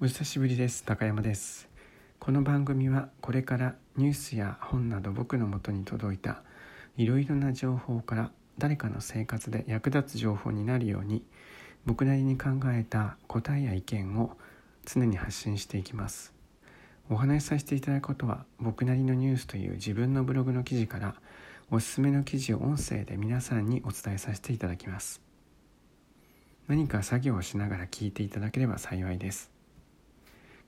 お久しぶりです。高山です。この番組はこれからニュースや本など僕のもとに届いたいろいろな情報から誰かの生活で役立つ情報になるように僕なりに考えた答えや意見を常に発信していきます。お話しさせていただくことは僕なりのニュースという自分のブログの記事からおすすめの記事を音声で皆さんにお伝えさせていただきます。何か作業をしながら聞いていただければ幸いです。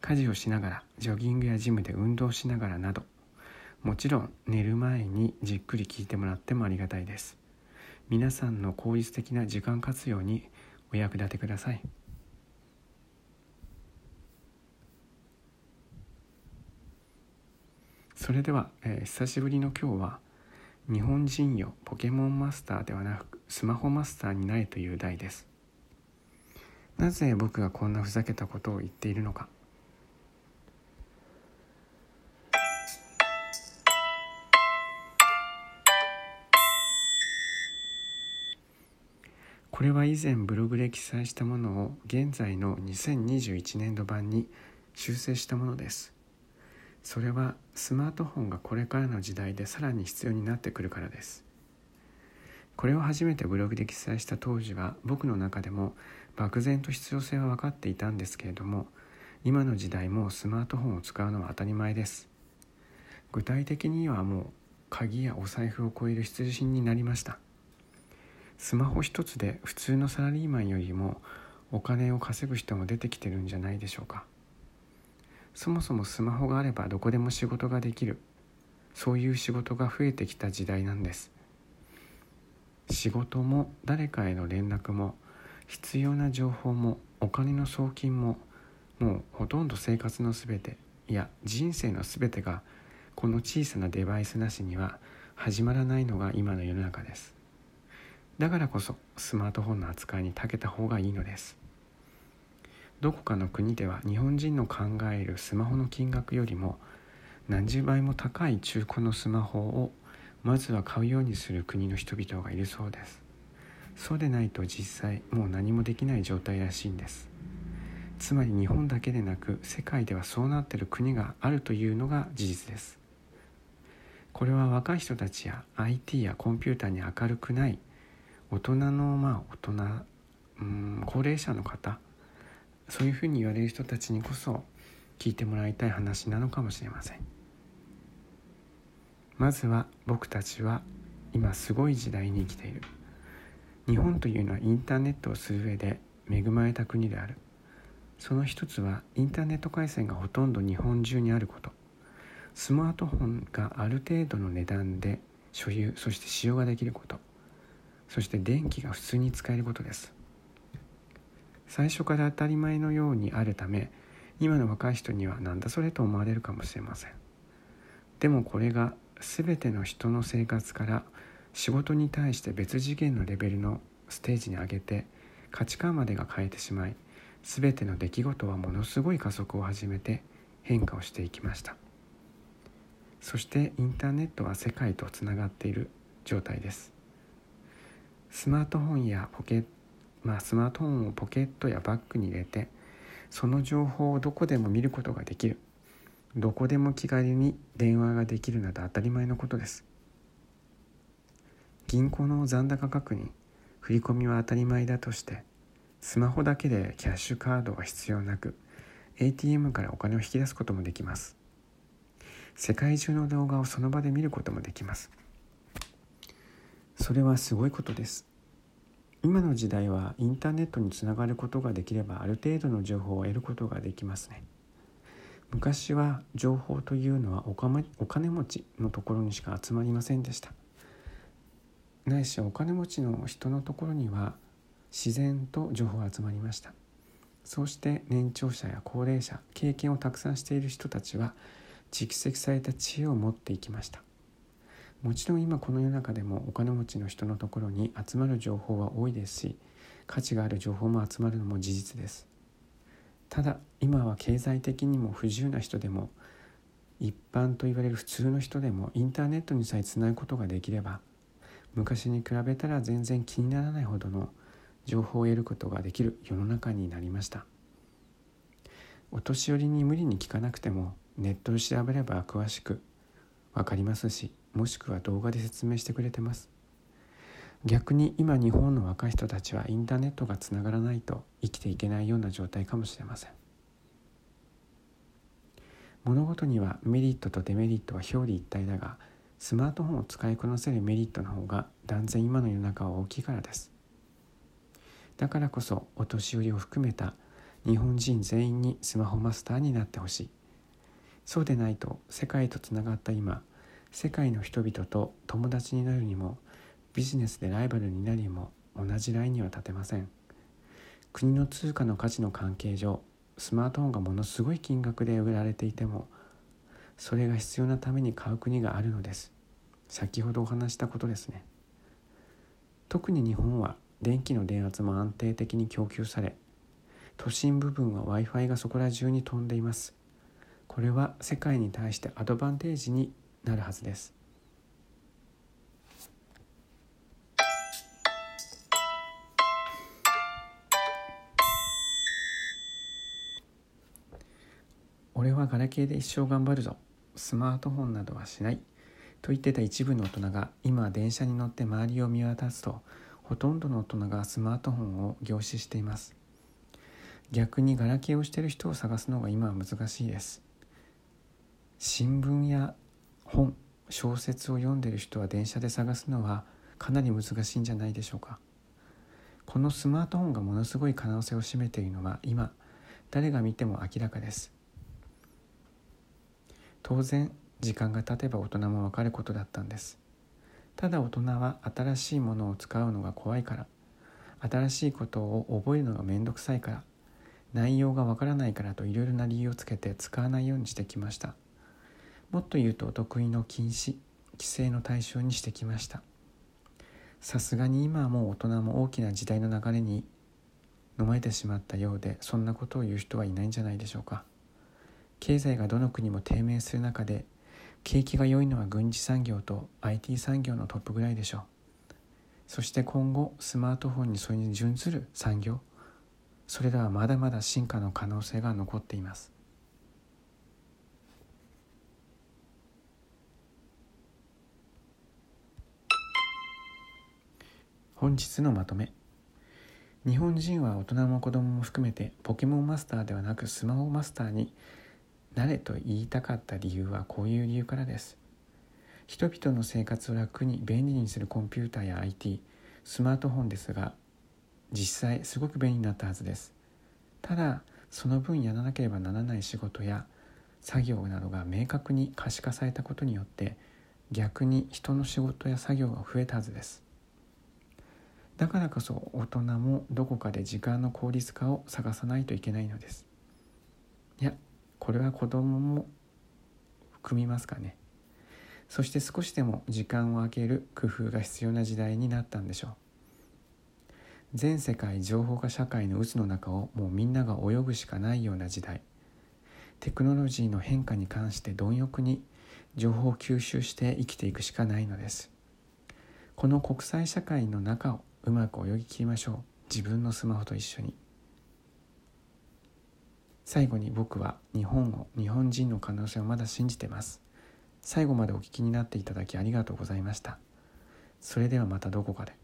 家事をしながらジョギングやジムで運動しながらなどもちろん寝る前にじっくり聞いてもらってもありがたいです。皆さんの効率的な時間活用にお役立てください。それでは、えー、久しぶりの今日は日本人よポケモンマスターではなくスマホマスターになれという題です。なぜ僕がこんなふざけたことを言っているのか。これは以前ブログで記載したものを現在の2021年度版に修正したものです。それはスマートフォンがこれからの時代でさらに必要になってくるからです。これを初めてブログで記載した当時は僕の中でも漠然と必要性は分かっていたんですけれども今の時代もスマートフォンを使うのは当たり前です。具体的にはもう鍵やお財布を超える必需品になりました。スマホ一つで普通のサラリーマンよりもお金を稼ぐ人も出てきてるんじゃないでしょうか。そもそもスマホがあればどこでも仕事ができる。そういう仕事が増えてきた時代なんです。仕事も誰かへの連絡も必要な情報もお金の送金ももうほとんど生活の全ていや人生の全てがこの小さなデバイスなしには始まらないのが今の世の中です。だからこそスマートフォンの扱いに長けた方がいいのです。どこかの国では日本人の考えるスマホの金額よりも何十倍も高い中古のスマホをまずは買うようにする国の人々がいるそうです。そうでないと実際もう何もできない状態らしいんです。つまり日本だけでなく世界ではそうなっている国があるというのが事実です。これは若い人たちや IT やコンピューターに明るくない大人のまあ大人うん高齢者の方そういうふうに言われる人たちにこそ聞いてもらいたい話なのかもしれません。まずは僕たちは今すごい時代に生きている。日本というのはインターネットをする上で恵まれた国である。その一つはインターネット回線がほとんど日本中にあること。スマートフォンがある程度の値段で所有そして使用ができること。そして電気が普通に使えることです。最初から当たり前のようにあるため今の若い人には何だそれと思われるかもしれません。でもこれが全ての人の生活から仕事に対して別次元のレベルのステージに上げて価値観までが変えてしまい全ての出来事はものすごい加速を始めて変化をしていきました。そしてインターネットは世界とつながっている状態です。スマートフォンやポケまあ、スマートフォンをポケットやバッグに入れてその情報をどこでも見ることができる。どこでも気軽に電話ができるなど当たり前のことです。銀行の残高確認振り込みは当たり前だとしてスマホだけでキャッシュカードが必要なく ATM からお金を引き出すこともできます。世界中の動画をその場で見ることもできます。それはすごいことです。今の時代はインターネットにつながることができればある程度の情報を得ることができますね。昔は情報というのはお金持ちのところにしか集まりませんでした。ないしお金持ちの人のところには自然と情報が集まりました。そうして年長者や高齢者経験をたくさんしている人たちは蓄積された知恵を持っていきました。もちろん今この世の中でもお金持ちの人のところに集まる情報は多いですし価値がある情報も集まるのも事実です。ただ今は経済的にも不自由な人でも一般と言われる普通の人でもインターネットにさえつなぐことができれば昔に比べたら全然気にならないほどの情報を得ることができる世の中になりました。お年寄りに無理に聞かなくてもネットで調べれば詳しく分かりますしもしくは動画で説明してくれてます。逆に今日本の若い人たちはインターネットがつながらないと生きていけないような状態かもしれません。物事にはメリットとデメリットは表裏一体だがスマートフォンを使いこなせるメリットの方が断然今の世の中は大きいからです。だからこそお年寄りを含めた日本人全員にスマホマスターになってほしい。そうでないと世界とつながった今世界の人々と友達になるにもビジネスでライバルになるにも同じラインには立てません。国の通貨の価値の関係上スマートフォンがものすごい金額で売られていてもそれが必要なために買う国があるのです。先ほどお話したことですね。特に日本は電気の電圧も安定的に供給され都心部分は w i f i がそこら中に飛んでいます。これは世界に対してアドバンテージになるはずです。俺はガラケーで一生頑張るぞ。スマートフォンなどはしない。と言ってた一部の大人が今電車に乗って周りを見渡すとほとんどの大人がスマートフォンを凝視しています。逆にガラケーをしている人を探すのが今は難しいです。新聞や本小説を読んでる人は電車で探すのはかなり難しいんじゃないでしょうか。このスマートフォンがものすごい可能性を占めているのは今誰が見ても明らかです。当然時間が経てば大人も分かることだったんです。ただ大人は新しいものを使うのが怖いから新しいことを覚えるのがめんどくさいから内容がわからないからといろいろな理由をつけて使わないようにしてきました。もっと言うと得意の禁止規制の対象にしてきました。さすがに今はもう大人も大きな時代の流れに飲まれてしまったようでそんなことを言う人はいないんじゃないでしょうか。経済がどの国も低迷する中で景気が良いのは軍事産業と IT 産業のトップぐらいでしょう。そして今後スマートフォンにそれに準ずる産業それらはまだまだ進化の可能性が残っています。本日のまとめ。日本人は大人も子供も含めてポケモンマスターではなくスマホマスターになれと言いたかった理由はこういう理由からです。人々の生活を楽に便利にするコンピューターや IT スマートフォンですが実際すごく便利になったはずです。ただその分やらなければならない仕事や作業などが明確に可視化されたことによって逆に人の仕事や作業が増えたはずです。だからこそ大人もどこかで時間の効率化を探さないといけないのです。いやこれは子供も含みますかね。そして少しでも時間を空ける工夫が必要な時代になったんでしょう。全世界情報化社会の渦の中をもうみんなが泳ぐしかないような時代。テクノロジーの変化に関して貪欲に情報を吸収して生きていくしかないのです。この国際社会の中をうまく泳ぎ切りましょう。自分のスマホと一緒に。最後に僕は日本を日本人の可能性をまだ信じてます。最後までお聞きになっていただきありがとうございました。それではまたどこかで。